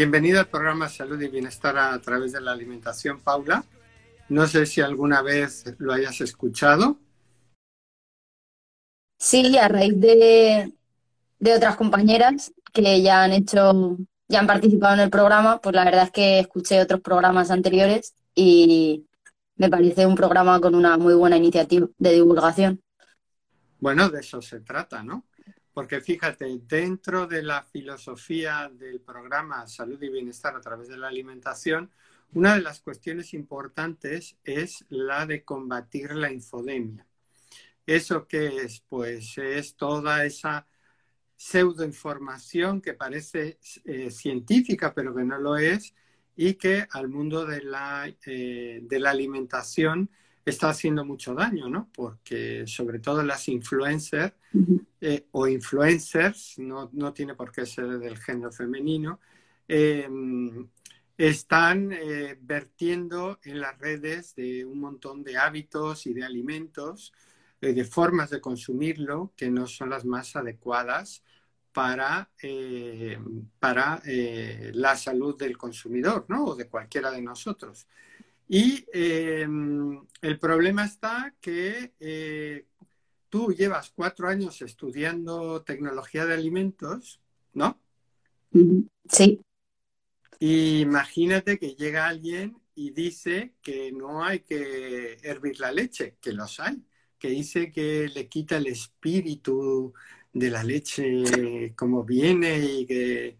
Bienvenido al programa Salud y Bienestar a través de la alimentación, Paula. No sé si alguna vez lo hayas escuchado. Sí, a raíz de, otras compañeras que ya han hecho, ya han participado en el programa, pues la verdad es que escuché otros programas anteriores y me parece un programa con una muy buena iniciativa de divulgación. Bueno, de eso se trata, ¿no? Porque fíjate, dentro de la filosofía del programa Salud y Bienestar a través de la alimentación, una de las cuestiones importantes es la de combatir la infodemia. ¿Eso qué es? Pues es toda esa pseudoinformación que parece eh, científica, pero que no lo es, y que al mundo de la, eh, de la alimentación está haciendo mucho daño, ¿no? Porque sobre todo las influencers eh, o influencers, no, tiene por qué ser del género femenino, em, están eh, vertiendo en las redes de un montón de hábitos y de alimentos, eh, de formas de consumirlo que no son las más adecuadas para, para la salud del consumidor, ¿no? O de cualquiera de nosotros. Y em, el problema está que tú llevas cuatro años estudiando tecnología de alimentos, ¿no? Sí. imagínate que llega alguien y dice que no hay que hervir la leche, que los hay, que dice que le quita el espíritu de la leche como viene y que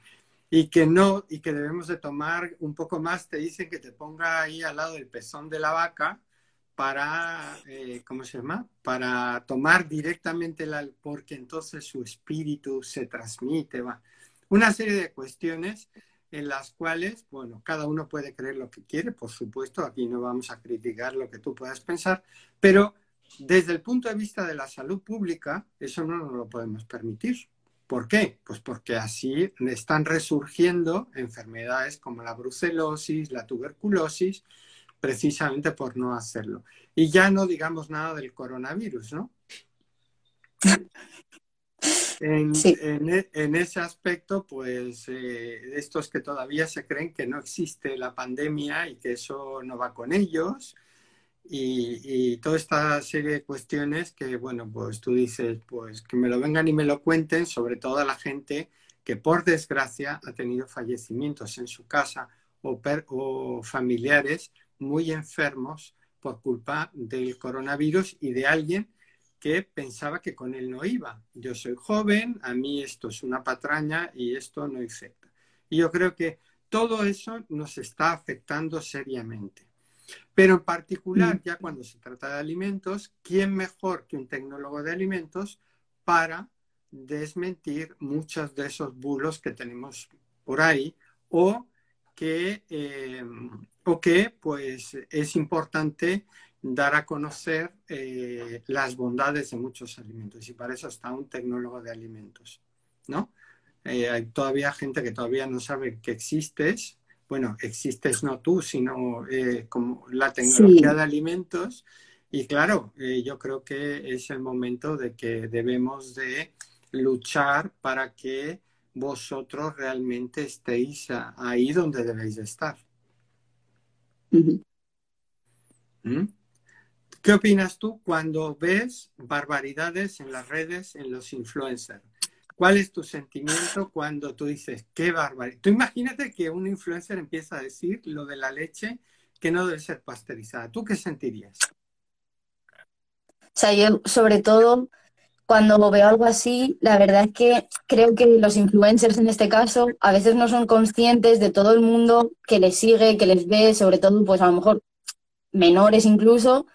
y que no, y que debemos de tomar un poco más, te dicen que te ponga ahí al lado del pezón de la vaca para, eh, ¿cómo se llama? Para tomar directamente el porque entonces su espíritu se transmite, va. Una serie de cuestiones en las cuales, bueno, cada uno puede creer lo que quiere, por supuesto, aquí no vamos a criticar lo que tú puedas pensar, pero desde el punto de vista de la salud pública, eso no nos lo podemos permitir. ¿Por qué? Pues porque así están resurgiendo enfermedades como la brucelosis, la tuberculosis, precisamente por no hacerlo. Y ya no digamos nada del coronavirus, ¿no? En, e, ese aspecto, pues eh, estos que todavía se creen que no existe la pandemia y que eso no va con ellos, y, toda esta serie de cuestiones que, bueno, pues tú dices, pues que me lo vengan y me lo cuenten, sobre todo a la gente que por desgracia ha tenido fallecimientos en su casa o, o familiares muy enfermos por culpa del coronavirus y de alguien que pensaba que con él no iba. Yo soy joven, a mí esto es una patraña y esto no infecta. Y yo creo que todo eso nos está afectando seriamente. Pero en particular, mm. ya cuando se trata de alimentos, ¿quién mejor que un tecnólogo de alimentos para desmentir muchos de esos bulos que tenemos por ahí o que, eh, o que pues, es importante dar a conocer eh, las bondades de muchos alimentos y para eso está un tecnólogo de alimentos, ¿no? Eh, hay todavía gente que todavía no sabe que existes bueno, existes no tú, sino eh, como la tecnología de alimentos. Y claro, yo creo que es el momento de que debemos de luchar para que vosotros realmente estéis ahí donde debéis estar. ¿Mm? ¿Qué opinas tú cuando ves barbaridades en las redes, en los influencers? ¿Cuál es tu sentimiento cuando tú dices, qué bárbaro? Tú imagínate que un influencer empieza a decir lo de la leche que no debe ser pasteurizada. ¿Tú qué sentirías? O sea, yo sobre todo cuando veo algo así, la verdad es que creo que los influencers en este caso a veces no son conscientes de todo el mundo que les sigue, que les ve, sobre todo pues a lo mejor menores incluso,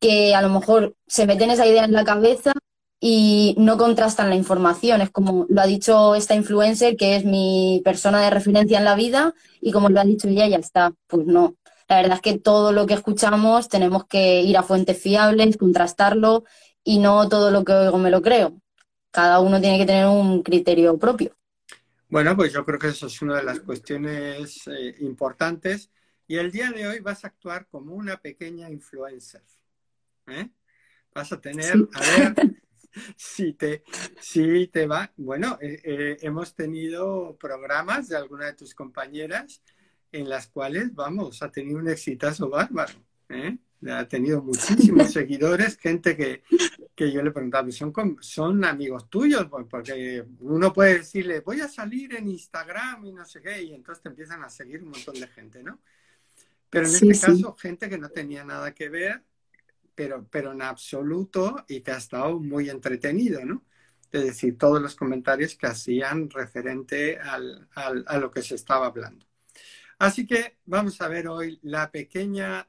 que a lo mejor se meten esa idea en la cabeza y no contrastan la información. Es como lo ha dicho esta influencer, que es mi persona de referencia en la vida, y como lo ha dicho ella, ya está. Pues no. La verdad es que todo lo que escuchamos tenemos que ir a fuentes fiables, contrastarlo, y no todo lo que oigo me lo creo. Cada uno tiene que tener un criterio propio. Bueno, pues yo creo que eso es una de las cuestiones eh, importantes. Y el día de hoy vas a actuar como una pequeña influencer. ¿eh? Vas a tener, a ver, si te, si te va. Bueno, eh, hemos tenido programas de alguna de tus compañeras en las cuales, vamos, ha tenido un exitazo bárbaro. ¿eh? Ha tenido muchísimos seguidores, gente que, que yo le preguntaba, ¿son, son amigos tuyos? Porque uno puede decirle, voy a salir en Instagram y no sé qué, y entonces te empiezan a seguir un montón de gente, ¿no? Pero en este caso, gente que no tenía nada que ver, pero, pero en absoluto y que ha estado muy entretenido, ¿no? Es decir, todos los comentarios que hacían referente al, al, a lo que se estaba hablando. Así que vamos a ver hoy la pequeña,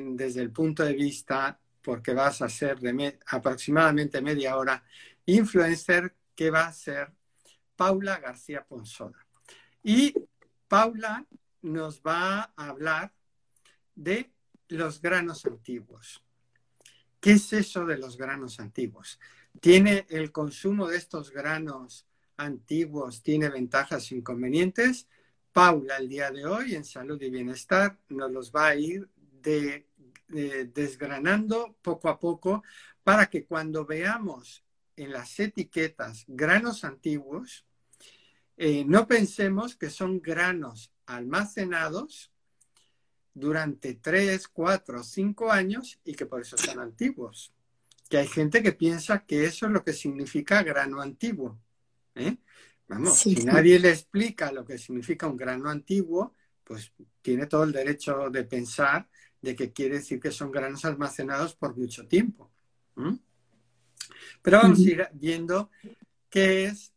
desde el punto de vista, porque vas a ser de aproximadamente media hora, influencer que va a ser Paula García Ponsoda. Y Paula nos va a hablar de los granos antiguos. ¿Qué es eso de los granos antiguos? ¿Tiene el consumo de estos granos antiguos, tiene ventajas e inconvenientes? Paula el día de hoy en Salud y Bienestar nos los va a ir desgranando poco a poco para que cuando veamos en las etiquetas granos antiguos, eh, no pensemos que son granos almacenados durante 3, 4, 5 años y que por eso son antiguos. Que hay gente que piensa que eso es lo que significa grano antiguo. ¿eh? Vamos, si nadie le explica lo que significa un grano antiguo, pues tiene todo el derecho de pensar de que quiere decir que son granos almacenados por mucho tiempo. Pero vamos a ir viendo qué es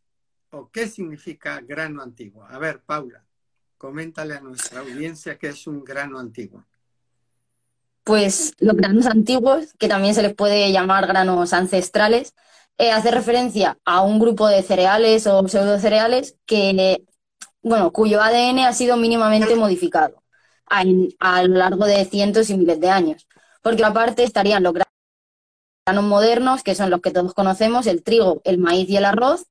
o qué significa grano antiguo. A ver, Paula, coméntale a nuestra audiencia qué es un grano antiguo. Pues los granos antiguos, que también se les puede llamar granos ancestrales, eh, hace referencia a un grupo de cereales o pseudocereales que, bueno, cuyo ADN ha sido mínimamente modificado a, lo largo de cientos y miles de años. Porque aparte estarían los granos modernos, que son los que todos conocemos, el trigo, el maíz y el arroz,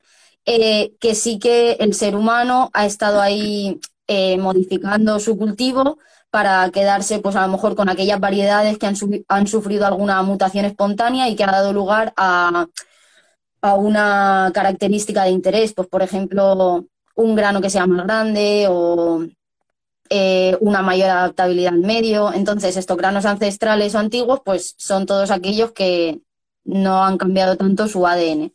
eh, que sí que el ser humano ha estado ahí eh, modificando su cultivo para quedarse, pues a lo mejor con aquellas variedades que han, han sufrido alguna mutación espontánea y que ha dado lugar a a una característica de interés, pues por ejemplo, un grano que sea más grande o eh, una mayor adaptabilidad medio. Entonces, estos granos ancestrales o antiguos, pues son todos aquellos que no han cambiado tanto su ADN.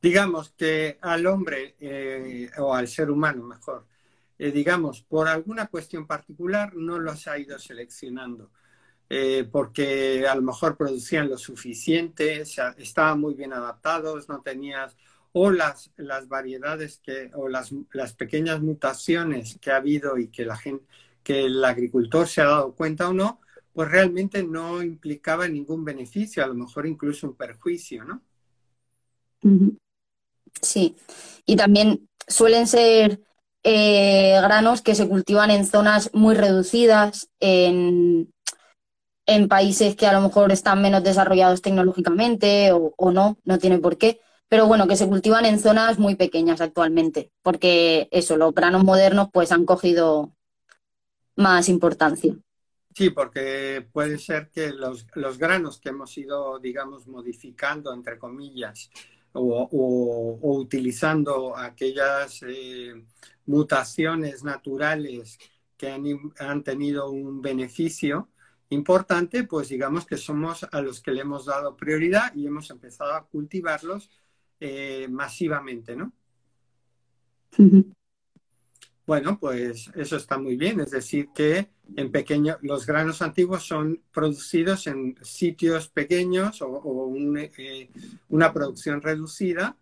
Digamos que al hombre eh, o al ser humano, mejor, eh, digamos, por alguna cuestión particular no los ha ido seleccionando. Porque a lo mejor producían lo suficiente, estaban muy bien adaptados, no tenías, o las, las variedades que, o las, las pequeñas mutaciones que ha habido y que la gente, que el agricultor se ha dado cuenta o no, pues realmente no implicaba ningún beneficio, a lo mejor incluso un perjuicio, ¿no? Sí, y también suelen ser eh, granos que se cultivan en zonas muy reducidas, en, en países que a lo mejor están menos desarrollados tecnológicamente o, no, no tiene por qué. Pero bueno, que se cultivan en zonas muy pequeñas actualmente, porque eso, los granos modernos pues han cogido más importancia. Sí, porque puede ser que los, granos que hemos ido, digamos, modificando, entre comillas, o, utilizando aquellas eh, mutaciones naturales que han, han, tenido un beneficio, importante, pues digamos que somos a los que le hemos dado prioridad y hemos empezado a cultivarlos eh, masivamente, ¿no? Bueno, pues eso está muy bien, es decir, que en pequeño, los granos antiguos son producidos en sitios pequeños o, eh, una producción reducida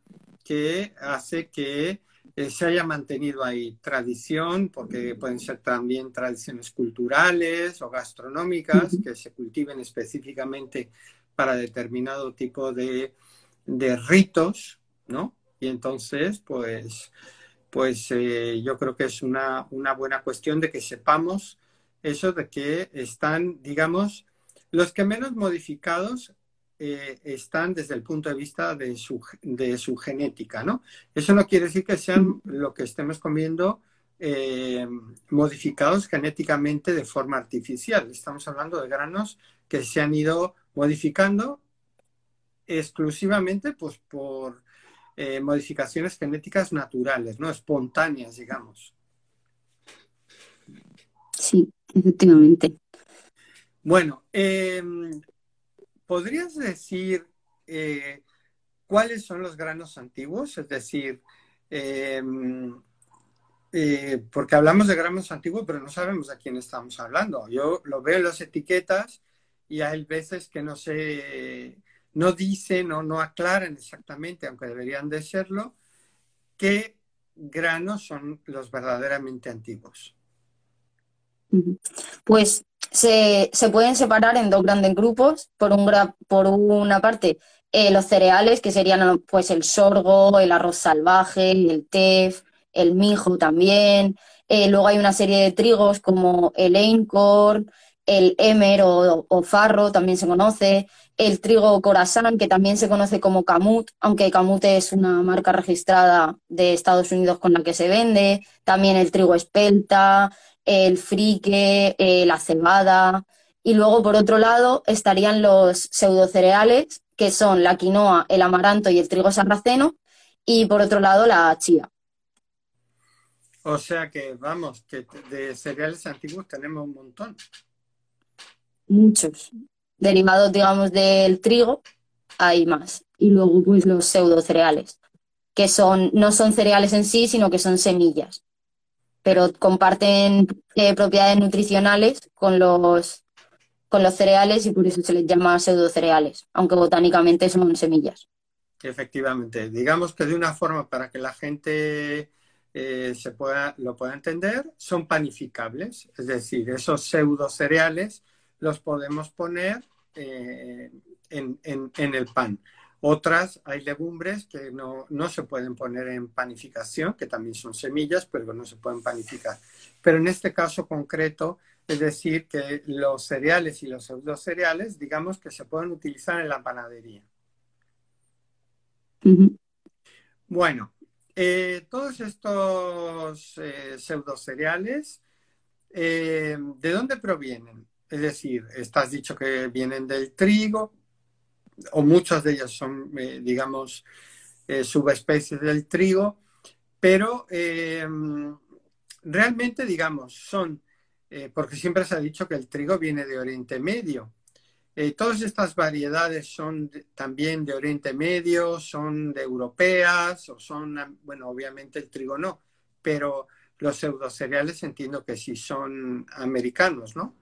que hace que eh, se haya mantenido ahí tradición, porque pueden ser también tradiciones culturales o gastronómicas que se cultiven específicamente para determinado tipo de ritos, ¿no? Y entonces, pues, pues eh, yo creo que es una, una buena cuestión de que sepamos eso de que están, digamos, los que menos modificados eh, están desde el punto de vista de su, de su, genética, ¿no? Eso no quiere decir que sean lo que estemos comiendo eh, modificados genéticamente de forma artificial. Estamos hablando de granos que se han ido modificando exclusivamente pues, por eh, modificaciones genéticas naturales, ¿no? Espontáneas, digamos. Sí, efectivamente. Bueno, em, ¿podrías decir eh, cuáles son los granos antiguos? Es decir, em, eh, porque hablamos de granos antiguos, pero no sabemos a quién estamos hablando. Yo lo veo en las etiquetas y hay veces que no sé, no dicen o no aclaran exactamente, aunque deberían de serlo, qué granos son los verdaderamente antiguos. Pues se, pueden separar en dos grandes grupos. Por, un, por una parte, eh, los cereales, que serían pues el sorgo, el arroz salvaje, el tef, el mijo también. Eh, luego hay una serie de trigos como el einkorn, el emer o, farro, también se conoce. El trigo corazán, que también se conoce como camut, aunque camut es una marca registrada de Estados Unidos con la que se vende. También el trigo espelta, el frique, eh, la cebada. Y luego, por otro lado, estarían los pseudocereales, que son la quinoa, el amaranto y el trigo sarraceno. Y por otro lado, la chía. O sea que, vamos, que de cereales antiguos tenemos un montón. Muchos. Derivados, digamos, del trigo, hay más. Y luego, pues, los pseudocereales, que son, no son cereales en sí, sino que son semillas pero comparten eh, propiedades nutricionales con los, con los cereales y por eso se les llama pseudocereales, aunque botánicamente son semillas. Efectivamente, digamos que de una forma para que la gente eh, se pueda, lo pueda entender, son panificables, es decir, esos pseudocereales los podemos poner eh, en, en, el pan. Otras, hay legumbres que no, se pueden poner en panificación, que también son semillas, pero no se pueden panificar. Pero en este caso concreto, es decir, que los cereales y los pseudocereales, digamos que se pueden utilizar en la panadería. Bueno, eh, todos estos eh, pseudocereales, eh, ¿de dónde provienen? Es decir, estás dicho que vienen del trigo, o muchas de ellas son, eh, digamos, eh, subespecies del trigo, pero eh, realmente, digamos, son, porque siempre se ha dicho que el trigo viene de Oriente Medio. todas estas variedades son también de Oriente Medio, son de europeas, o son, bueno, obviamente el trigo no, pero los pseudocereales entiendo que sí son americanos, ¿no?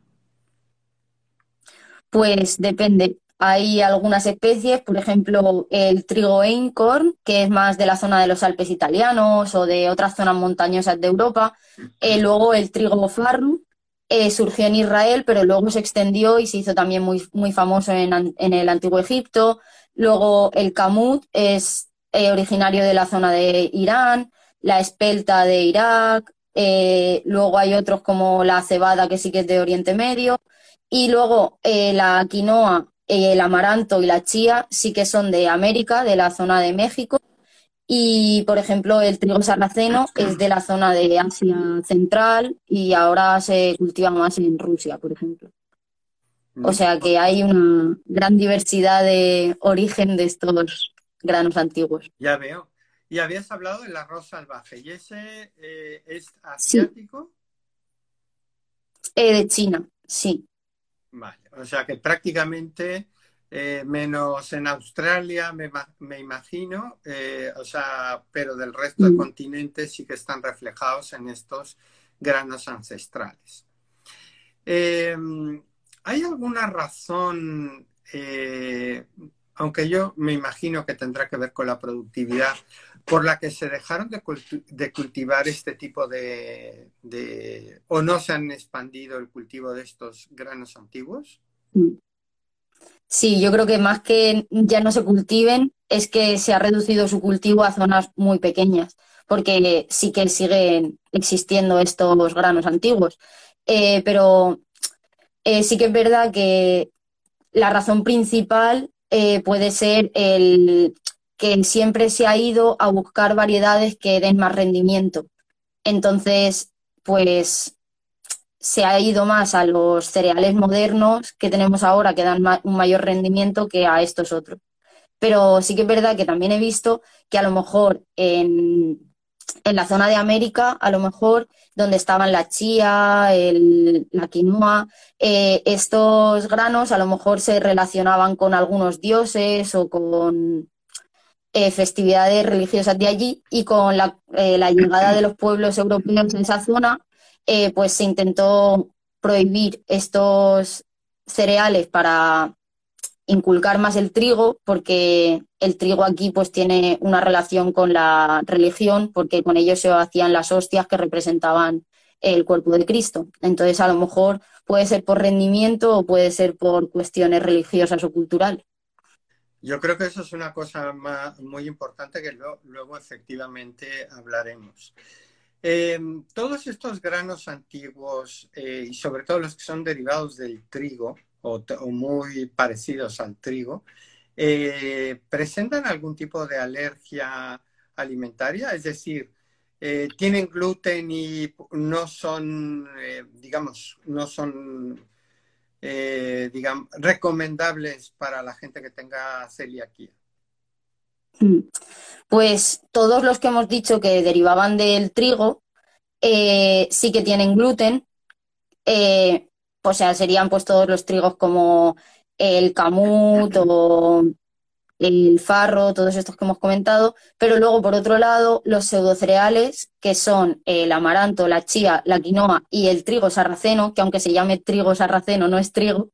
Pues depende. Hay algunas especies, por ejemplo, el trigo einkorn, que es más de la zona de los Alpes italianos o de otras zonas montañosas de Europa. Eh, luego el trigo farro eh, surgió en Israel, pero luego se extendió y se hizo también muy, muy famoso en, el antiguo Egipto. Luego el kamut es eh, originario de la zona de Irán, la espelta de Irak. luego hay otros como la cebada, que sí que es de Oriente Medio. Y luego la quinoa el amaranto y la chía sí que son de América, de la zona de México. Y, por ejemplo, el trigo sarraceno es de la zona de Asia Central y ahora se cultiva más en Rusia, por ejemplo. O sea que hay una gran diversidad de origen de estos granos antiguos. Ya veo. Y habías hablado del arroz salvaje. ¿Y ese eh, es asiático? Eh, de China, sí. Vale, o sea que prácticamente eh, menos en Australia, me, imagino, eh, o sea, pero del resto del mm. continente sí que están reflejados en estos granos ancestrales. Em, ¿Hay alguna razón, eh, aunque yo me imagino que tendrá que ver con la productividad, por la que se dejaron de, cultivar este tipo de, o no se han expandido el cultivo de estos granos antiguos? Sí, yo creo que más que ya no se cultiven, es que se ha reducido su cultivo a zonas muy pequeñas, porque sí que siguen existiendo estos granos antiguos. Eh, pero eh, sí que es verdad que la razón principal eh, puede ser el que siempre se ha ido a buscar variedades que den más rendimiento. Entonces, pues se ha ido más a los cereales modernos que tenemos ahora, que dan un mayor rendimiento que a estos otros. Pero sí que es verdad que también he visto que a lo mejor en, en la zona de América, a lo mejor donde estaban la chía, la quinoa, eh, estos granos a lo mejor se relacionaban con algunos dioses o con eh, festividades religiosas de allí y con la, eh, llegada de los pueblos europeos en esa zona, pues se intentó prohibir estos cereales para inculcar más el trigo, porque el trigo aquí pues tiene una relación con la religión, porque con ellos se hacían las hostias que representaban el cuerpo de Cristo. Entonces, a lo mejor puede ser por rendimiento o puede ser por cuestiones religiosas o culturales. Yo creo que eso es una cosa muy importante que luego efectivamente hablaremos. Eh, todos estos granos antiguos eh, y sobre todo los que son derivados del trigo, o, muy parecidos al trigo, eh, presentan algún tipo de alergia alimentaria, es decir, tienen gluten y no son, digamos, no son, digamos, recomendables para la gente que tenga celiaquía. Mm. Pues todos los que hemos dicho que derivaban del trigo sí que tienen gluten o sea, serían pues todos los trigos como el camut o el farro, todos estos que hemos comentado, pero luego por otro lado los pseudocereales que son el amaranto, la chía, la quinoa y el trigo sarraceno, que aunque se llame trigo sarraceno no es trigo,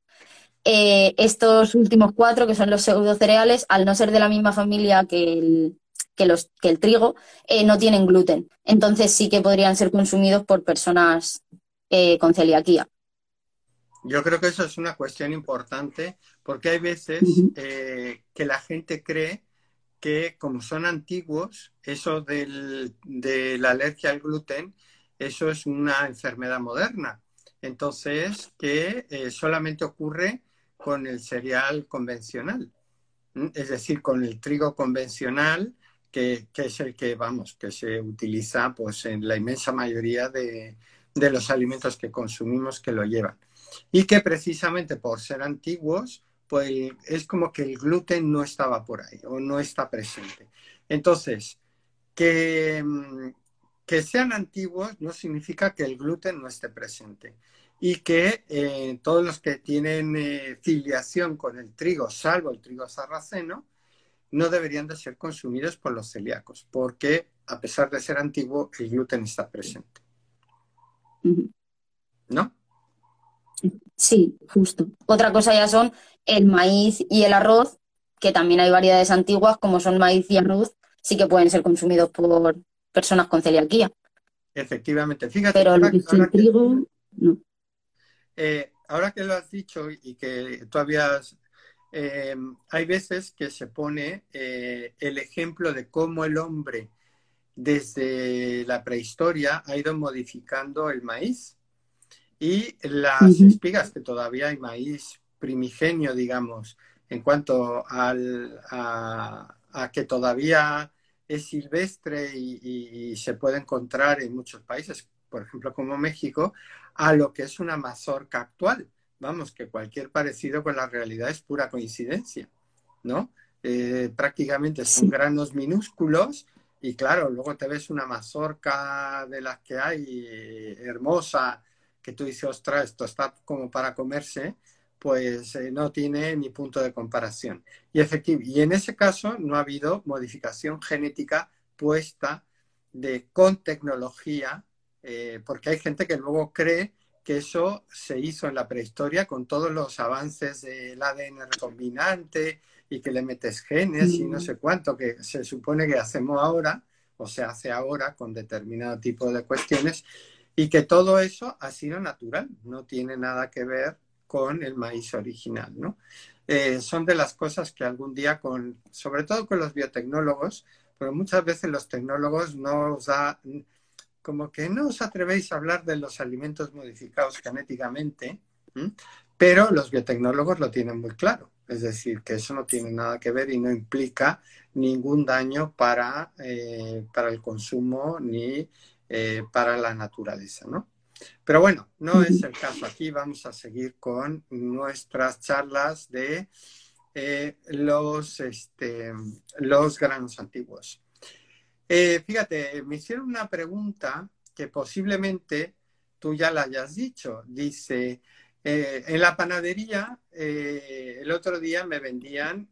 eh, estos últimos cuatro que son los pseudocereales, al no ser de la misma familia que el, que los, que el trigo, eh, no tienen gluten. Entonces sí que podrían ser consumidos por personas eh, con celiaquía. Yo creo que eso es una cuestión importante porque hay veces eh, que la gente cree que como son antiguos, eso del, de la alergia al gluten, eso es una enfermedad moderna. Entonces, que eh, solamente ocurre con el cereal convencional, es decir, con el trigo convencional, que, que, es el que, vamos, que se utiliza pues, en la inmensa mayoría de, de los alimentos que consumimos que lo llevan y que precisamente por ser antiguos, pues es como que el gluten no estaba por ahí o no está presente. Entonces, que, mm, que sean antiguos no significa que el gluten no esté presente y que eh, todos los que tienen eh, filiación con el trigo, salvo el trigo sarraceno, no deberían de ser consumidos por los celíacos, porque a pesar de ser antiguo, el gluten está presente. ¿No? Sí, justo. Otra cosa ya son el maíz y el arroz, que también hay variedades antiguas, como son maíz y arroz, sí que pueden ser consumidos por personas con celiaquía. Efectivamente, fíjate. Pero ahora, el trigo, no. Eh, ahora que lo has dicho y que tú habías eh, hay veces que se pone eh, el ejemplo de cómo el hombre desde la prehistoria ha ido modificando el maíz y las espigas, que todavía hay maíz primigenio, digamos, en cuanto al, a, que todavía es silvestre y, se puede encontrar en muchos países, por ejemplo como México, a lo que es una mazorca actual. Vamos, que cualquier parecido con la realidad es pura coincidencia, ¿no? Eh, prácticamente son granos minúsculos y claro, luego te ves una mazorca de las que hay eh, hermosa, que tú dices, ostras, esto está como para comerse, pues eh, no tiene ni punto de comparación. Y, y en ese caso no ha habido modificación genética puesta de, con tecnología, eh, porque hay gente que luego cree que eso se hizo en la prehistoria con todos los avances del ADN recombinante y que le metes genes y no mm. sé cuánto, que se supone que hacemos ahora, o se hace ahora con determinado tipo de cuestiones, y que todo eso ha sido natural, no tiene nada que ver con el maíz original, ¿no? eh, son de las cosas que algún día, con, sobre todo con los biotecnólogos, pero muchas veces los tecnólogos no os da, como que no os atrevéis a hablar de los alimentos modificados genéticamente, pero los biotecnólogos lo tienen muy claro. Es decir, que eso no tiene nada que ver y no implica ningún daño para, eh, para el consumo ni eh, para la naturaleza, ¿no? Pero bueno, no es el caso. Aquí vamos a seguir con nuestras charlas de eh, los, este, los granos antiguos. Eh, fíjate, me hicieron una pregunta que posiblemente tú ya la hayas dicho. Dice, en la panadería el otro día me vendían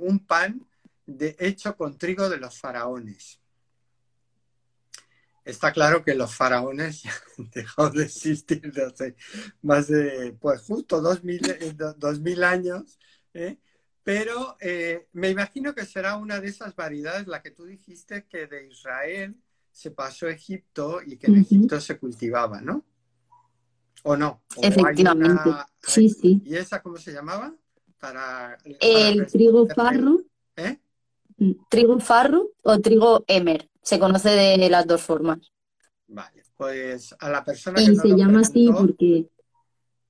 un pan de, hecho con trigo de los faraones. Está claro que los faraones ya han dejado de existir hace más de, pues justo dos mil, eh, años, ¿eh? pero eh, me imagino que será una de esas variedades, la que tú dijiste, que de Israel se pasó a Egipto y que en Egipto se cultivaba, ¿no? ¿O no? Efectivamente, sí, sí. ¿Y esa cómo se llamaba? Para, el trigo farro. ¿Eh? Trigo farro o trigo emer se conoce de las dos formas. Vale, pues a la persona y se llama así porque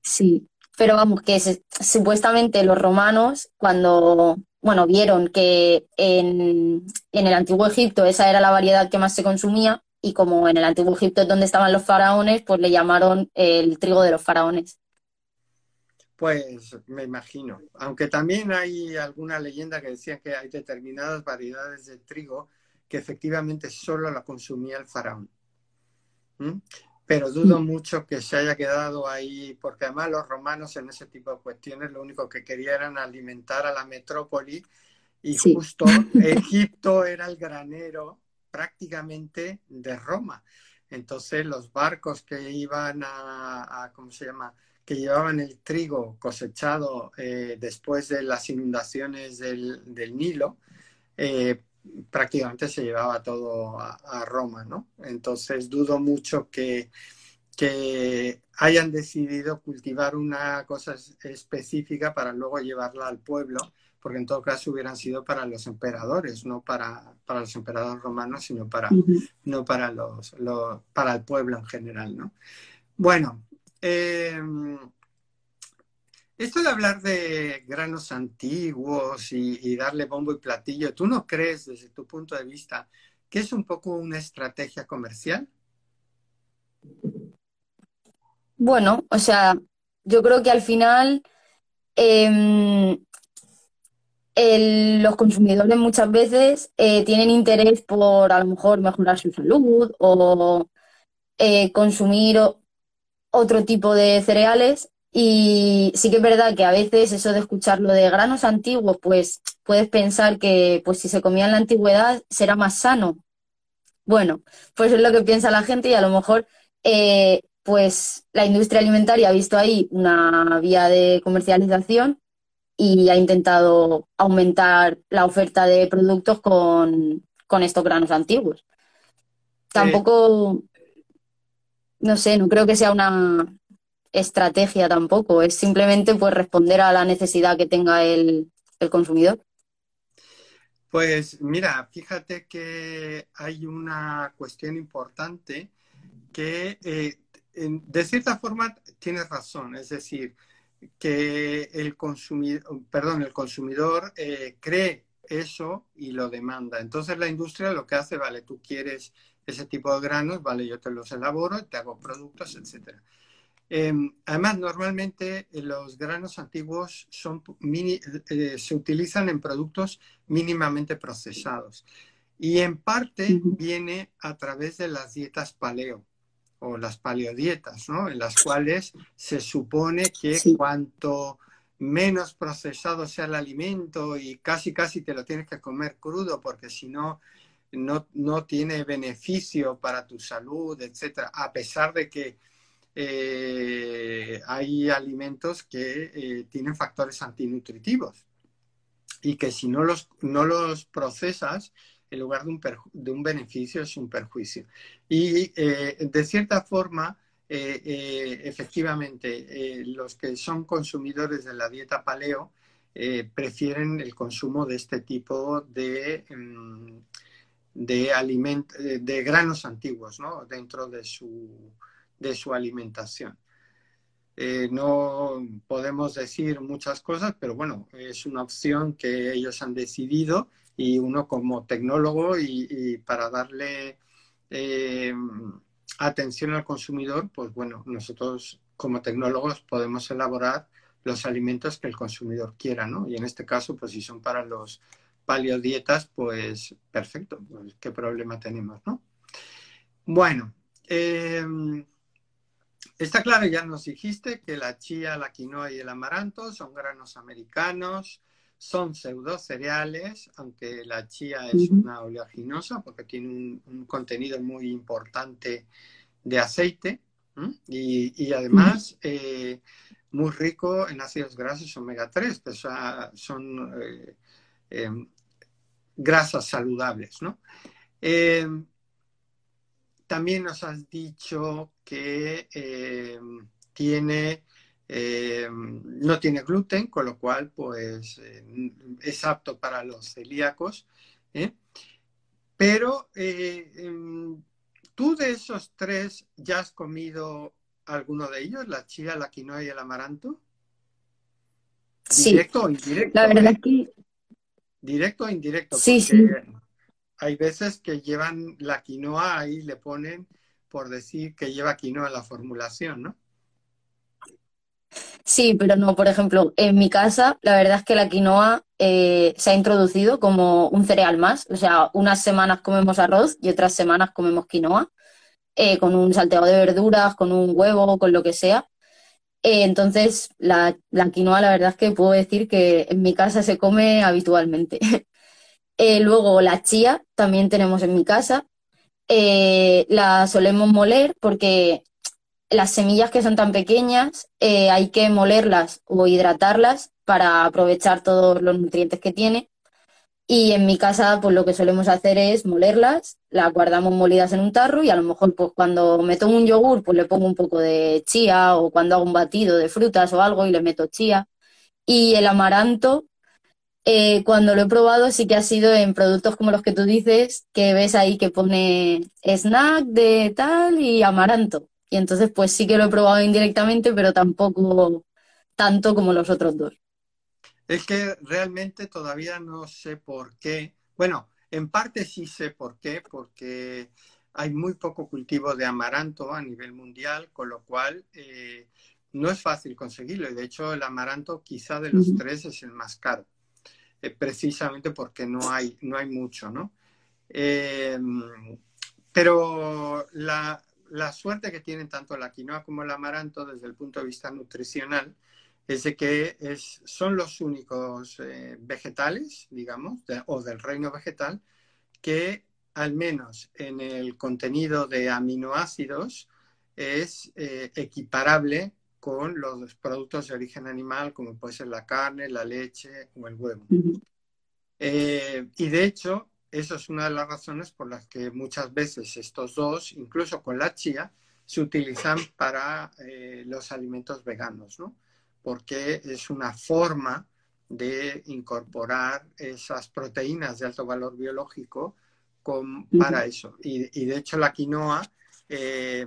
sí, pero vamos que supuestamente los romanos cuando bueno vieron que en, en el antiguo Egipto esa era la variedad que más se consumía y como en el antiguo Egipto es donde estaban los faraones, pues le llamaron el trigo de los faraones. Pues me imagino, aunque también hay alguna leyenda que decía que hay determinadas variedades de trigo que efectivamente solo la consumía el faraón. Pero dudo mucho que se haya quedado ahí, porque además los romanos en ese tipo de cuestiones lo único que querían era alimentar a la metrópoli y justo Egipto era el granero prácticamente de Roma. Entonces los barcos que iban a, ¿cómo se llama? Que llevaban el trigo cosechado eh, después de las inundaciones del, del Nilo, eh, prácticamente se llevaba todo a, Roma, ¿no? Entonces dudo mucho que, que hayan decidido cultivar una cosa específica para luego llevarla al pueblo, porque en todo caso hubieran sido para los emperadores, no para, para los emperadores romanos, sino para, no para, los, para el pueblo en general, ¿no? Bueno, eh, esto de hablar de granos antiguos y, darle bombo y platillo, ¿tú no crees desde tu punto de vista que es un poco una estrategia comercial? Bueno, o sea, yo creo que al final em, los consumidores muchas veces eh, tienen interés por a lo mejor mejorar su salud o eh, consumir otro tipo de cereales y sí que es verdad que a veces eso de escuchar lo de granos antiguos, pues puedes pensar que pues si se comía en la antigüedad será más sano. Bueno, pues es lo que piensa la gente y a lo mejor eh, pues la industria alimentaria ha visto ahí una vía de comercialización y ha intentado aumentar la oferta de productos con, con estos granos antiguos. Tampoco, no sé, no creo que sea una, estrategia tampoco, es simplemente pues responder a la necesidad que tenga el, consumidor. Pues mira, fíjate que hay una cuestión importante que eh, de cierta forma tienes razón, es decir, que el consumidor, perdón, el consumidor eh, cree eso y lo demanda. Entonces la industria lo que hace, vale, tú quieres ese tipo de granos, vale, yo te los elaboro, te hago productos, etcétera. Em, además, normalmente eh, los granos antiguos son eh, se utilizan en productos mínimamente procesados y en parte viene a través de las dietas paleo o las paleodietas, ¿no? En las cuales se supone que cuanto menos procesado sea el alimento y casi casi te lo tienes que comer crudo porque si no, no tiene beneficio para tu salud, etcétera, a pesar de que eh, hay alimentos que eh, tienen factores antinutritivos y que si no los, no los procesas, en lugar de un, de un beneficio es un perjuicio. Y eh, de cierta forma, efectivamente, los que son consumidores de la dieta paleo prefieren el consumo de este tipo de, mm, de, eh, de granos antiguos ¿no? dentro de su, de su alimentación. Eh, no podemos decir muchas cosas, pero bueno, es una opción que ellos han decidido y uno como tecnólogo y, para darle atención al consumidor, pues bueno, nosotros como tecnólogos podemos elaborar los alimentos que el consumidor quiera, ¿no? Y en este caso, pues si son para los paleodietas, pues perfecto, pues, qué problema tenemos, ¿no? Bueno, em, está claro, ya nos dijiste que la chía, la quinoa y el amaranto son granos americanos, son pseudo cereales, aunque la chía es una oleaginosa porque tiene un, contenido muy importante de aceite y, además eh, muy rico en ácidos grasos omega 3, que son eh, grasas saludables, ¿no? Em, también nos has dicho que em, tiene, no tiene gluten, con lo cual pues es apto para los celíacos. ¿eh? Pero tú de esos tres ya has comido alguno de ellos, la chía, la quinoa y el amaranto? ¿Directo o indirecto? La verdad es que... ¿Directo o indirecto? Sí, sí. Hay veces que llevan la quinoa y le ponen por decir que lleva quinoa en la formulación, ¿no? Sí, pero no, por ejemplo, en mi casa la verdad es que la quinoa eh, se ha introducido como un cereal más. O sea, unas semanas comemos arroz y otras semanas comemos quinoa. Eh, con un salteado de verduras, con un huevo, con lo que sea. Eh, entonces, la, quinoa, la verdad es que puedo decir que en mi casa se come habitualmente. Eh, luego, la chía también tenemos en mi casa. la solemos moler porque las semillas que son tan pequeñas hay que molerlas o hidratarlas para aprovechar todos los nutrientes que tiene. Y en mi casa, pues lo que solemos hacer es molerlas, las guardamos molidas en un tarro y a lo mejor, pues cuando me tomo un yogur, pues le pongo un poco de chía o cuando hago un batido de frutas o algo y le meto chía. Y el amaranto, eh, cuando lo he probado, sí que ha sido en productos como los que tú dices, que ves ahí que pone snack de tal y amaranto. Y entonces, pues sí que lo he probado indirectamente, pero tampoco tanto como los otros dos. Es que realmente todavía no sé por qué. Bueno, en parte sí sé por qué, porque hay muy poco cultivo de amaranto a nivel mundial, con lo cual eh, no es fácil conseguirlo. Y de hecho, el amaranto quizá de los tres es el más caro, eh, precisamente porque no hay, no hay mucho, ¿no? Em, pero la, la, suerte que tienen tanto la quinoa como el amaranto desde el punto de vista nutricional es de que es, son los únicos eh, vegetales, digamos, o del reino vegetal, que al menos en el contenido de aminoácidos es eh, equiparable con los productos de origen animal, como puede ser la carne, la leche o el huevo. Eh, y de hecho, eso es una de las razones por las que muchas veces estos dos, incluso con la chía, se utilizan para los alimentos veganos, ¿no? Porque es una forma de incorporar esas proteínas de alto valor biológico para eso. Y, de hecho la quinoa eh,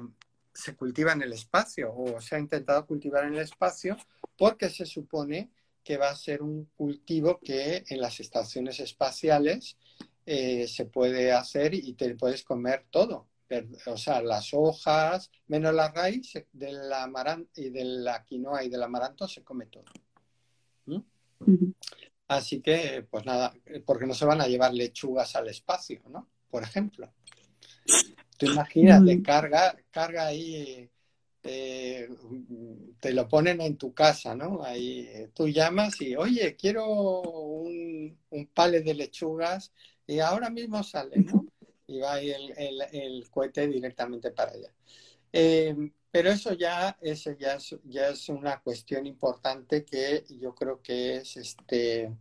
se cultiva en el espacio o se ha intentado cultivar en el espacio porque se supone que va a ser un cultivo que en las estaciones espaciales eh, se puede hacer y te puedes comer todo o sea, las hojas, menos la raíz del amaranto y de la quinoa y del amaranto se come todo. Así que, pues nada, porque no se van a llevar lechugas al espacio, ¿no? Por ejemplo. Tú imagínate, carga, carga ahí, te lo ponen en tu casa, ¿no? Ahí tú llamas y, oye, quiero un, un pale de lechugas y ahora mismo sale, ¿no? Y va el, el, cohete directamente para allá. Eh, pero eso ya, eso ya, es, ya es una cuestión importante que yo creo que es este,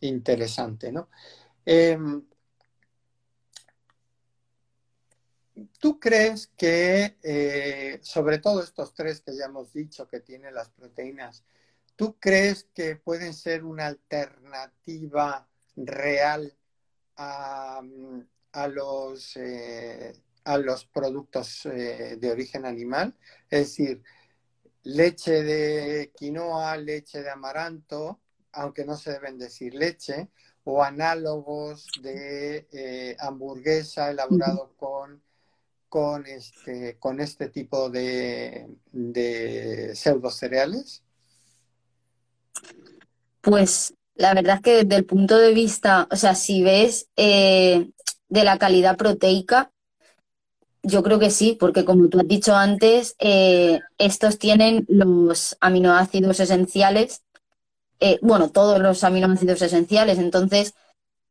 interesante, ¿no? Eh, ¿Tú crees que, eh, sobre todo estos tres que ya hemos dicho que tienen las proteínas ¿tú crees que pueden ser una alternativa real a, los, eh, a los productos eh, de origen animal? Es decir, leche de quinoa, leche de amaranto, aunque no se deben decir leche, o análogos de eh, hamburguesa elaborado con, con, este, con este tipo de, de pseudo cereales? Pues la verdad es que desde el punto de vista, o sea, si ves eh, de la calidad proteica, yo creo que sí, porque como tú has dicho antes, eh, estos tienen los aminoácidos esenciales, eh, bueno, todos los aminoácidos esenciales, entonces,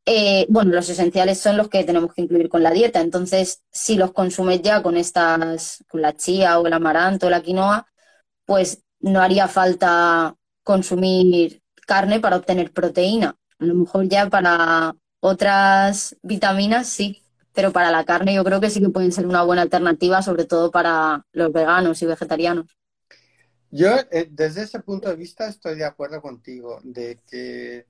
eh, bueno, los esenciales son los que tenemos que incluir con la dieta, entonces, si los consumes ya con estas, con la chía o el amaranto o la quinoa, pues no haría falta consumir carne para obtener proteína. A lo mejor ya para otras vitaminas sí, pero para la carne yo creo que sí que pueden ser una buena alternativa, sobre todo para los veganos y vegetarianos. Yo, eh, desde ese punto de vista, estoy de acuerdo contigo, de que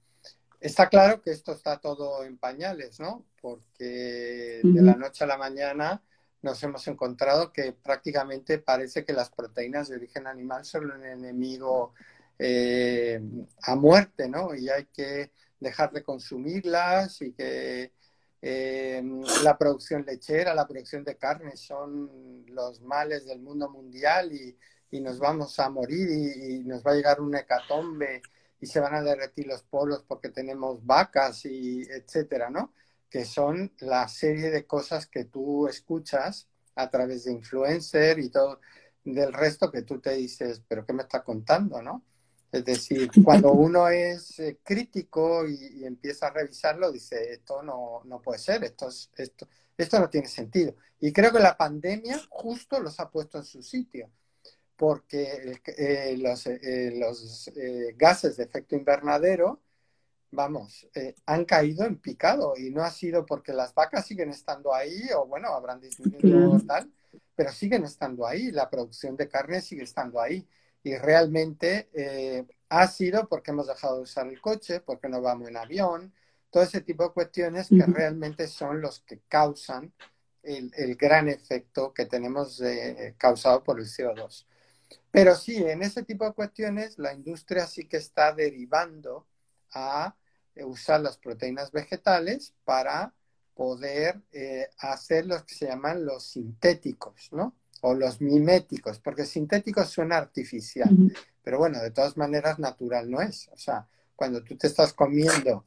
está claro que esto está todo en pañales, ¿no? Porque de la noche a la mañana nos hemos encontrado que prácticamente parece que las proteínas de origen animal son un enemigo eh, a muerte, ¿no? Y hay que dejar de consumirlas y que eh, la producción lechera, la producción de carne son los males del mundo mundial y, nos vamos a morir y, nos va a llegar un hecatombe y se van a derretir los polos porque tenemos vacas y etcétera, ¿no? Que son la serie de cosas que tú escuchas a través de influencer y todo del resto que tú te dices, pero ¿qué me está contando, no? Es decir, cuando uno es eh, crítico y, empieza a revisarlo, dice, esto no, no puede ser, esto, esto, esto no tiene sentido. Y creo que la pandemia justo los ha puesto en su sitio, porque eh, los, eh, los gases de efecto invernadero, vamos, han caído en picado y no ha sido porque las vacas siguen estando ahí o bueno, habrán disminuido tal, pero siguen estando ahí, la producción de carne sigue estando ahí y realmente eh, ha sido porque hemos dejado de usar el coche, porque no vamos en avión, todo ese tipo de cuestiones que realmente son los que causan el, gran efecto que tenemos eh, causado por el CO2. Pero sí, en ese tipo de cuestiones la industria sí que está derivando a eh, usar las proteínas vegetales para poder hacer los que se llaman los sintéticos, ¿no? O los miméticos, porque sintético suena artificial, pero bueno, de todas maneras natural no es. O sea, cuando tú te estás comiendo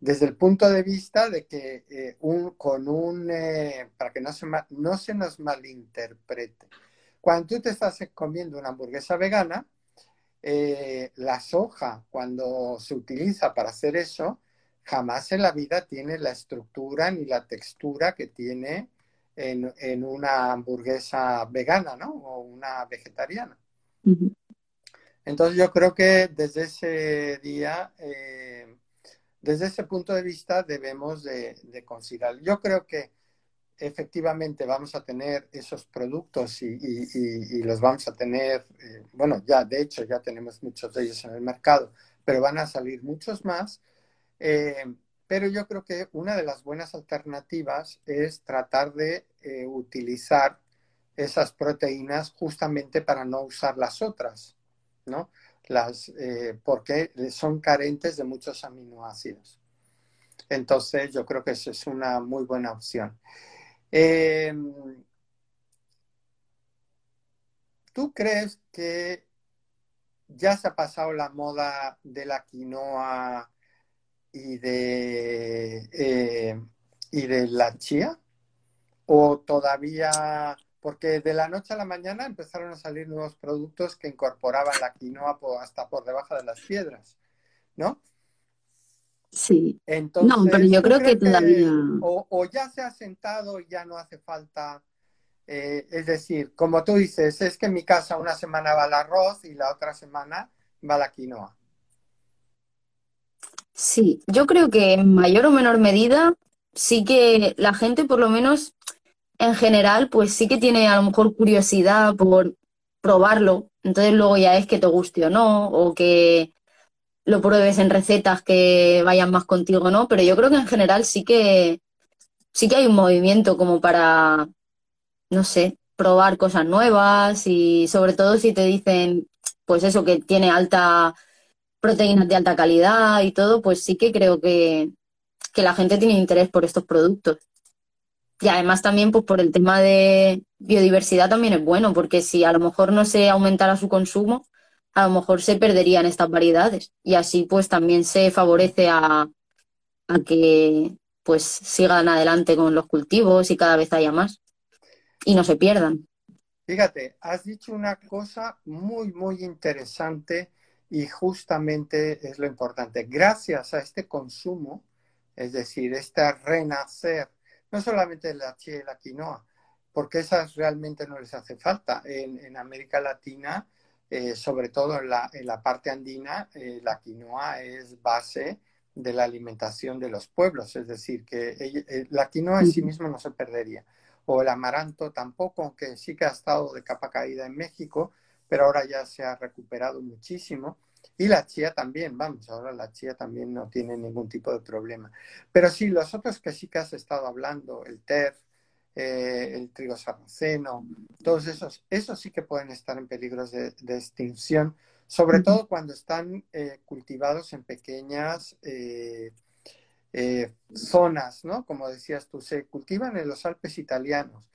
desde el punto de vista de que eh, un, con un, eh, para que no se, no se nos malinterprete, cuando tú te estás comiendo una hamburguesa vegana, eh, la soja, cuando se utiliza para hacer eso, jamás en la vida tiene la estructura ni la textura que tiene en, una hamburguesa vegana, ¿no? O una vegetariana. Entonces yo creo que desde ese día, eh, desde ese punto de vista debemos de, considerar. Yo creo que efectivamente vamos a tener esos productos y, los vamos a tener, eh, bueno, ya de hecho ya tenemos muchos de ellos en el mercado, pero van a salir muchos más. Eh, pero yo creo que una de las buenas alternativas es tratar de eh, utilizar esas proteínas justamente para no usar las otras, ¿no? Las, eh, porque son carentes de muchos aminoácidos. Entonces, yo creo que eso es una muy buena opción. Em, ¿Tú crees que ya se ha pasado la moda de la quinoa y de, eh, y de la chía? ¿O todavía, porque de la noche a la mañana empezaron a salir nuevos productos que incorporaban la quinoa hasta por debajo de las piedras, ¿no? Sí. Entonces, no, pero yo creo que todavía... o, ya se ha sentado y ya no hace falta... Eh, es decir, como tú dices, es que en mi casa una semana va el arroz y la otra semana va la quinoa. Sí, yo creo que en mayor o menor medida sí que la gente, por lo menos en general, pues sí que tiene a lo mejor curiosidad por probarlo, entonces luego ya es que te guste o no, o que lo pruebes en recetas que vayan más contigo, ¿no? Pero yo creo que en general sí que sí que hay un movimiento como para, no sé, probar cosas nuevas y sobre todo si te dicen, pues eso, que tiene alta proteínas de alta calidad y todo, pues sí que creo que, que la gente tiene interés por estos productos. Y además también pues por el tema de biodiversidad también es bueno, porque si a lo mejor no se aumentara su consumo, a lo mejor se perderían estas variedades. Y así pues también se favorece a, a que pues sigan adelante con los cultivos y cada vez haya más y no se pierdan. Fíjate, has dicho una cosa muy, muy interesante y justamente es lo importante. Gracias a este consumo, es decir, este renacer, no solamente de la chía y la quinoa, porque esas realmente no les hace falta. En, América Latina, eh, sobre todo en la, en la parte andina, eh, la quinoa es base de la alimentación de los pueblos, es decir, que eh, la quinoa en sí misma no se perdería, o el amaranto tampoco, aunque sí que ha estado de capa caída en México, pero ahora ya se ha recuperado muchísimo. Y la chía también, vamos, ahora la chía también no tiene ningún tipo de problema. Pero sí, los otros que sí que has estado hablando, el TEF, eh, el trigo sarraceno, todos esos, esos sí que pueden estar en peligros de, extinción, sobre todo cuando están eh, cultivados en pequeñas eh, zonas, ¿no? Como decías tú, se cultivan en los Alpes italianos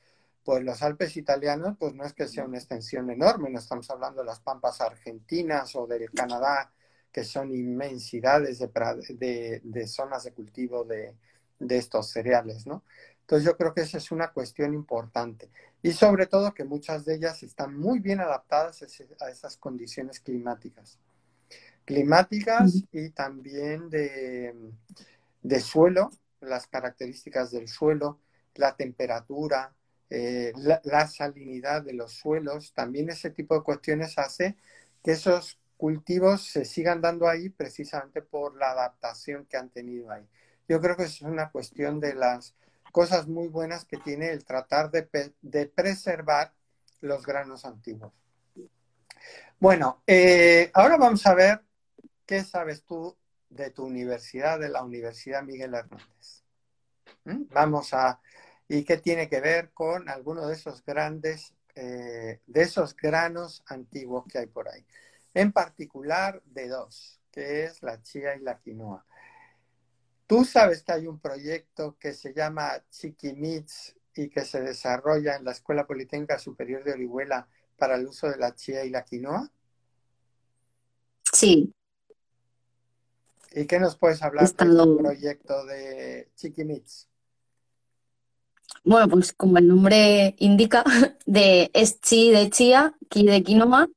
pues los Alpes italianos, pues no es que sea una extensión enorme, no estamos hablando de las pampas argentinas o del Canadá, que son inmensidades de, de, zonas de cultivo de, estos cereales, ¿no? Entonces yo creo que esa es una cuestión importante. Y sobre todo que muchas de ellas están muy bien adaptadas a esas condiciones climáticas. Climáticas y también de, de suelo, las características del suelo, la temperatura, eh, la, salinidad de los suelos, también ese tipo de cuestiones hace que esos cultivos se sigan dando ahí precisamente por la adaptación que han tenido ahí. Yo creo que es una cuestión de las cosas muy buenas que tiene el tratar de, preservar los granos antiguos. Bueno, eh, ahora vamos a ver qué sabes tú de tu universidad, de la Universidad Miguel Hernández. ¿Mm? Vamos a y que tiene que ver con alguno de esos grandes, eh, de esos granos antiguos que hay por ahí. En particular de dos, que es la chía y la quinoa. Tú sabes que hay un proyecto que se llama Chiquimits y que se desarrolla en la Escuela Politécnica Superior de Orihuela para el uso de la chía y la quinoa. Sí. ¿Y qué nos puedes hablar del proyecto de Chiquimits? Bueno, pues como el nombre indica, de es chi de chía, ki de quinoa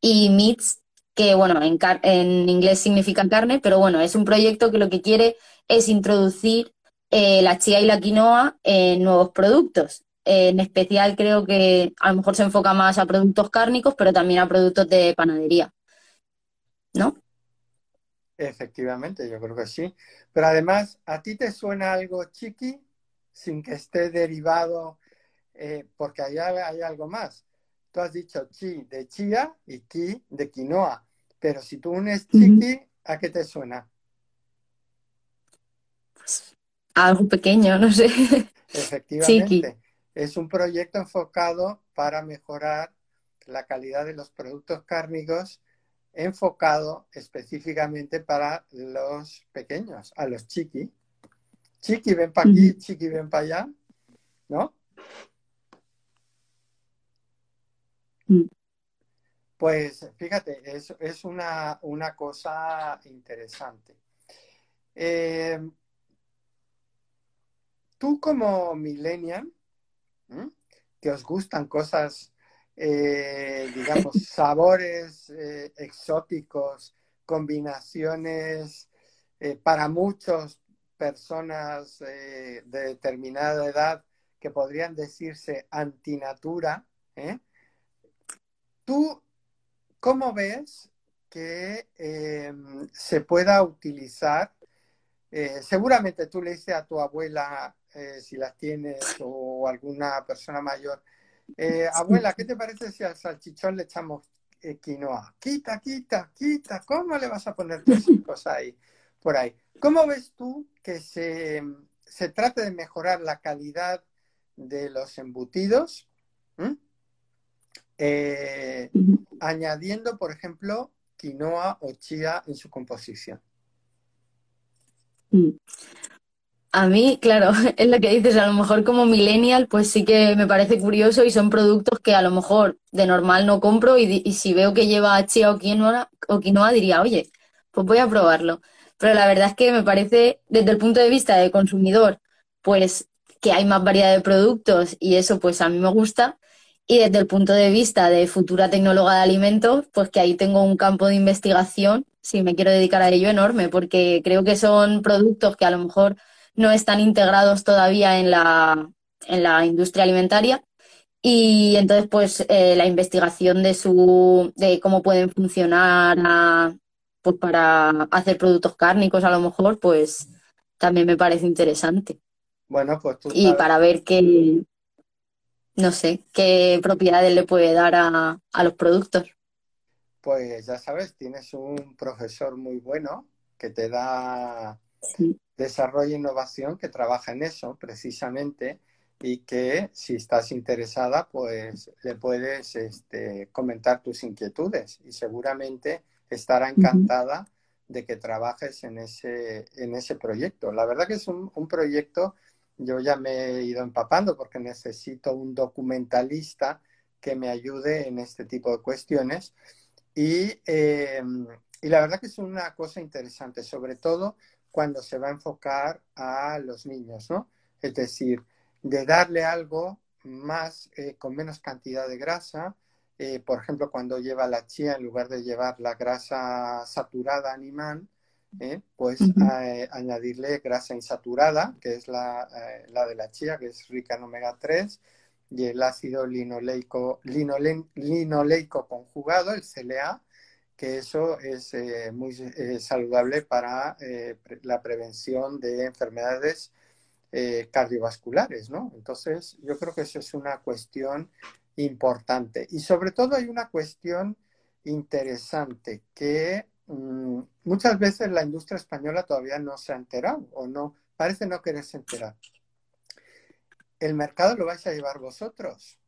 y meats, que bueno, en, en inglés significa carne, pero bueno, es un proyecto que lo que quiere es introducir eh, la chía y la quinoa en nuevos productos. en especial creo que a lo mejor se enfoca más a productos cárnicos, pero también a productos de panadería. ¿No? Efectivamente, yo creo que sí. Pero además, ¿a ti te suena algo chiqui? Sin que esté derivado, eh, porque allá hay algo más. Tú has dicho chi de chía y ki de quinoa, pero si tú unes chiqui, ¿a qué te suena? Pues algo pequeño, no sé. Efectivamente. Es un proyecto enfocado para mejorar la calidad de los productos cárnicos, enfocado específicamente para los pequeños, a los chiqui, chiqui, ven para aquí, chiqui, ven para allá, ¿no? Mm. Pues fíjate, es, es una, cosa interesante. Eh, tú como millennial, que os gustan cosas, eh, digamos, sabores eh, exóticos, combinaciones para muchos personas eh, de determinada edad que podrían decirse antinatura, ¿eh? ¿tú cómo ves que em, se pueda utilizar? Eh, seguramente tú le dices a tu abuela, si las tienes, o alguna persona mayor, abuela, ¿qué te parece si al salchichón le echamos quinoa? Quita, quita, quita. ¿Cómo le vas a poner tus hijos ahí? Por ahí. ¿Cómo ves tú que se, se trate de mejorar la calidad de los embutidos? Eh, añadiendo, por ejemplo, quinoa o chía en su composición. Mm. A mí, claro, es lo que dices, a lo mejor como millennial, pues sí que me parece curioso y son productos que a lo mejor de normal no compro y, si veo que lleva chía o quinoa, o quinoa diría, oye, pues voy a probarlo. Pero la verdad es que me parece, desde el punto de vista de consumidor, pues que hay más variedad de productos y eso pues a mí me gusta. Y desde el punto de vista de futura tecnóloga de alimentos, pues que ahí tengo un campo de investigación, si me quiero dedicar a ello, enorme, porque creo que son productos que a lo mejor no están integrados todavía en la, en la industria alimentaria. Y entonces, pues, eh, la investigación de su, de cómo pueden funcionar pues para hacer productos cárnicos, a lo mejor, pues también me parece interesante. Bueno, pues tú Y para ver qué, no sé, qué propiedades le puede dar a, a los productos. Pues ya sabes, tienes un profesor muy bueno que te da desarrollo e innovación que trabaja en eso precisamente y que si estás interesada, pues le puedes este, comentar tus inquietudes y seguramente estará encantada de que trabajes en ese, en ese proyecto. La verdad que es un, proyecto, yo ya me he ido empapando porque necesito un documentalista que me ayude en este tipo de cuestiones y, eh, y la verdad que es una cosa interesante, sobre todo cuando se va a enfocar a los niños, ¿no? Es decir, de darle algo más, eh, con menos cantidad de grasa, eh, por ejemplo, cuando lleva la chía, en lugar de llevar la grasa saturada animal, ¿eh? pues añadirle grasa insaturada, que es la, la, de la chía, que es rica en omega 3, y el ácido linoleico, linoleico conjugado, el CLA, que eso es eh, muy eh, saludable para eh, la prevención de enfermedades cardiovasculares, ¿no? Entonces, yo creo que eso es una cuestión importante. Y sobre todo hay una cuestión interesante que mm, muchas veces la industria española todavía no se ha enterado o no, parece no quererse enterar. El mercado lo vais a llevar vosotros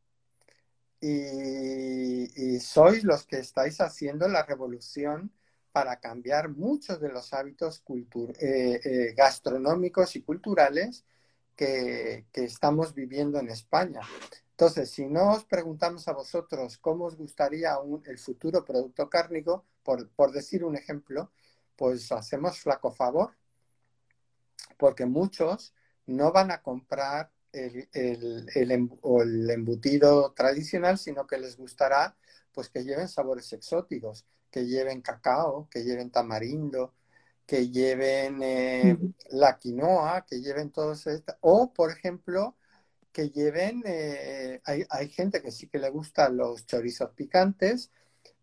y, sois los que estáis haciendo la revolución para cambiar muchos de los hábitos eh, eh, gastronómicos y culturales que, estamos viviendo en España. Entonces, si no os preguntamos a vosotros cómo os gustaría el futuro producto cárnico, por, por decir un ejemplo, pues hacemos flaco favor, porque muchos no van a comprar el, el, el embutido tradicional, sino que les gustará pues que lleven sabores exóticos, que lleven cacao, que lleven tamarindo, que lleven eh, la quinoa, que lleven todos estos, o por ejemplo, que lleven, eh, hay, hay, gente que sí que le gustan los chorizos picantes,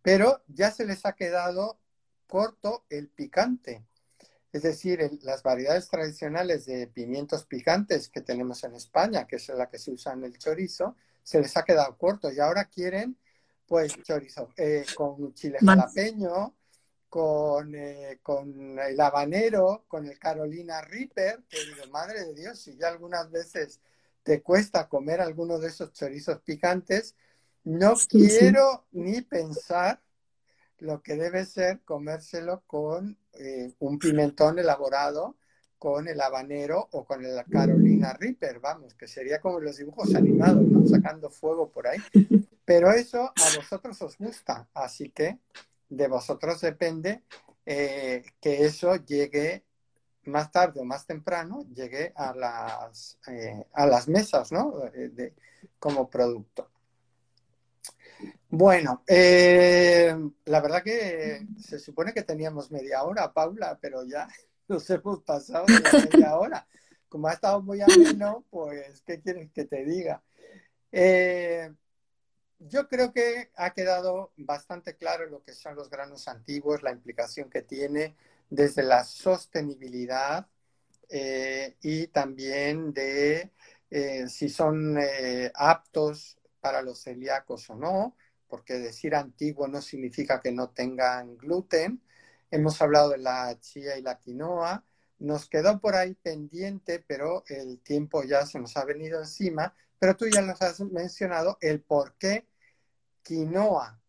pero ya se les ha quedado corto el picante. Es decir, las variedades tradicionales de pimientos picantes que tenemos en España, que es la que se usa en el chorizo, se les ha quedado corto y ahora quieren pues chorizo eh, con chile jalapeño, con, eh, con el habanero, con el Carolina Reaper, que digo, madre de Dios, si ya algunas veces te cuesta comer alguno de esos chorizos picantes, no quiero ni pensar lo que debe ser comérselo con eh, un pimentón elaborado con el habanero o con el Carolina Reaper, vamos, que sería como los dibujos animados, ¿no? Sacando fuego por ahí. Pero eso a vosotros os gusta, así que de vosotros depende eh, que eso llegue más tarde o más temprano, llegue a las, eh, a las mesas, ¿no? De, como producto. Bueno, eh, la verdad que se supone que teníamos media hora, Paula, pero ya nos hemos pasado de la media hora. Como ha estado muy ameno, pues, ¿qué quieres que te diga? Eh, yo creo que ha quedado bastante claro lo que son los granos antiguos, la implicación que tiene desde la sostenibilidad eh, y también de si son aptos para los celíacos o no, porque decir antiguo no significa que no tengan gluten. Hemos hablado de la chía y la quinoa. Nos quedó por ahí pendiente, pero el tiempo ya se nos ha venido encima. Pero tú ya nos has mencionado el por qué quinoa,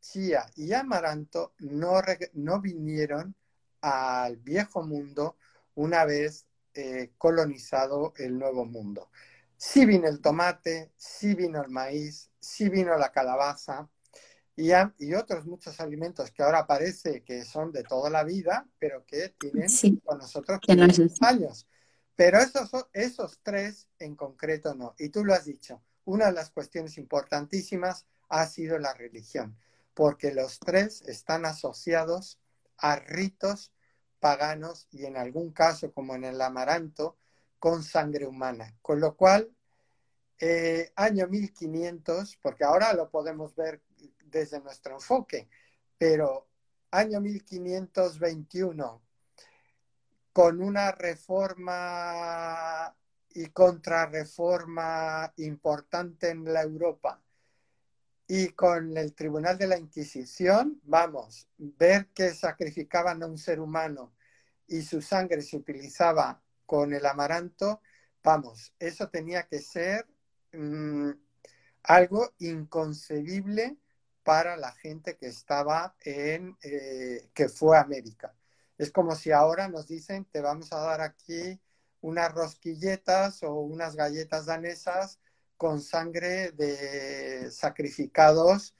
chía y amaranto no, no vinieron al viejo mundo una vez eh, colonizado el nuevo mundo. Sí vino el tomate, sí vino el maíz, sí vino la calabaza y, y otros muchos alimentos que ahora parece que son de toda la vida, pero que tienen con nosotros años. Pero esos, esos tres en concreto no. Y tú lo has dicho, una de las cuestiones importantísimas ha sido la religión, porque los tres están asociados a ritos paganos y en algún caso, como en el amaranto, con sangre humana. Con lo cual, eh, año 1500, porque ahora lo podemos ver desde nuestro enfoque, pero año 1521, con una reforma y contrarreforma importante en la Europa y con el Tribunal de la Inquisición, vamos, ver que sacrificaban a un ser humano y su sangre se utilizaba con el amaranto, vamos, eso tenía que ser mm, algo inconcebible para la gente que estaba en, eh, que fue a América. Es como si ahora nos dicen, te vamos a dar aquí unas rosquilletas o unas galletas danesas con sangre de sacrificados,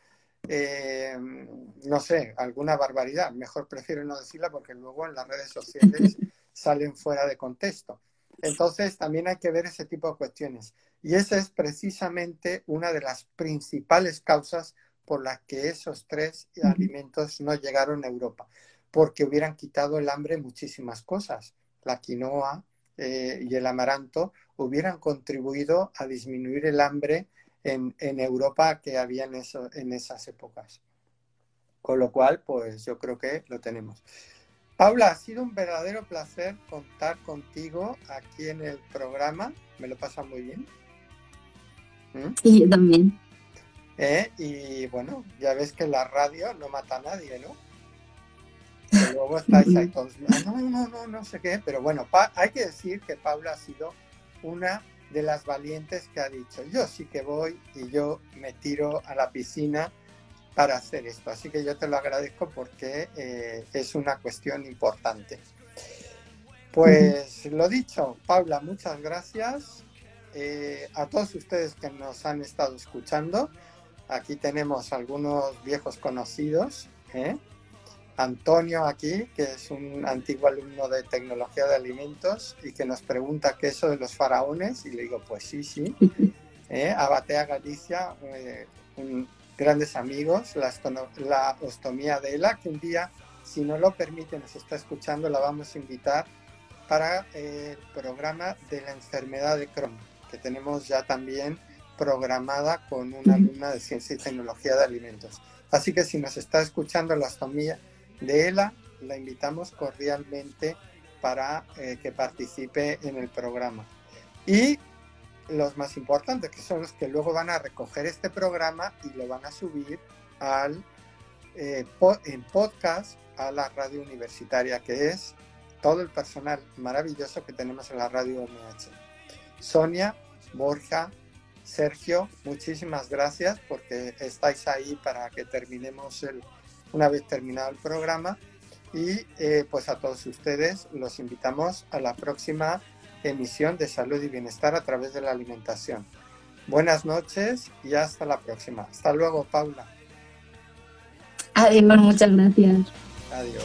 eh, no sé, alguna barbaridad. Mejor prefiero no decirla porque luego en las redes sociales salen fuera de contexto. Entonces también hay que ver ese tipo de cuestiones. Y esa es precisamente una de las principales causas por las que esos tres alimentos no llegaron a Europa, porque hubieran quitado el hambre muchísimas cosas. La quinoa, eh, y el amaranto hubieran contribuido a disminuir el hambre en, Europa que había en, eso, en esas épocas. Con lo cual, pues yo creo que lo tenemos. Paula, ha sido un verdadero placer contar contigo aquí en el programa. Me lo pasa muy bien. ¿Mm? Sí, yo también. Eh, y bueno, ya ves que la radio no mata a nadie, ¿no? luego estáis ahí todos, no, no, no, no sé qué, pero bueno, hay que decir que Paula ha sido una de las valientes que ha dicho, yo sí que voy y yo me tiro a la piscina para hacer esto. Así que yo te lo agradezco porque eh, es una cuestión importante. Pues lo dicho, Paula, muchas gracias. Eh, a todos ustedes que nos han estado escuchando, aquí tenemos algunos viejos conocidos. ¿eh? Antonio aquí, que es un antiguo alumno de tecnología de alimentos y que nos pregunta qué es eso de los faraones y le digo, pues sí, sí. Eh, Abatea Galicia, eh, grandes amigos, la, la ostomía de ELA, que un día, si no lo permite, nos está escuchando, la vamos a invitar para el programa de la enfermedad de Crohn, que tenemos ya también programada con una alumna de ciencia y tecnología de alimentos. Así que si nos está escuchando la ostomía, de ELA, la invitamos cordialmente para eh, que participe en el programa. Y los más importantes, que son los que luego van a recoger este programa y lo van a subir al, eh, en podcast a la radio universitaria, que es todo el personal maravilloso que tenemos en la radio MH. Sonia, Borja, Sergio, muchísimas gracias porque estáis ahí para que terminemos el, una vez terminado el programa. Y eh, pues a todos ustedes los invitamos a la próxima emisión de salud y bienestar a través de la alimentación. Buenas noches y hasta la próxima. Hasta luego, Paula. Adiós, muchas gracias. Adiós.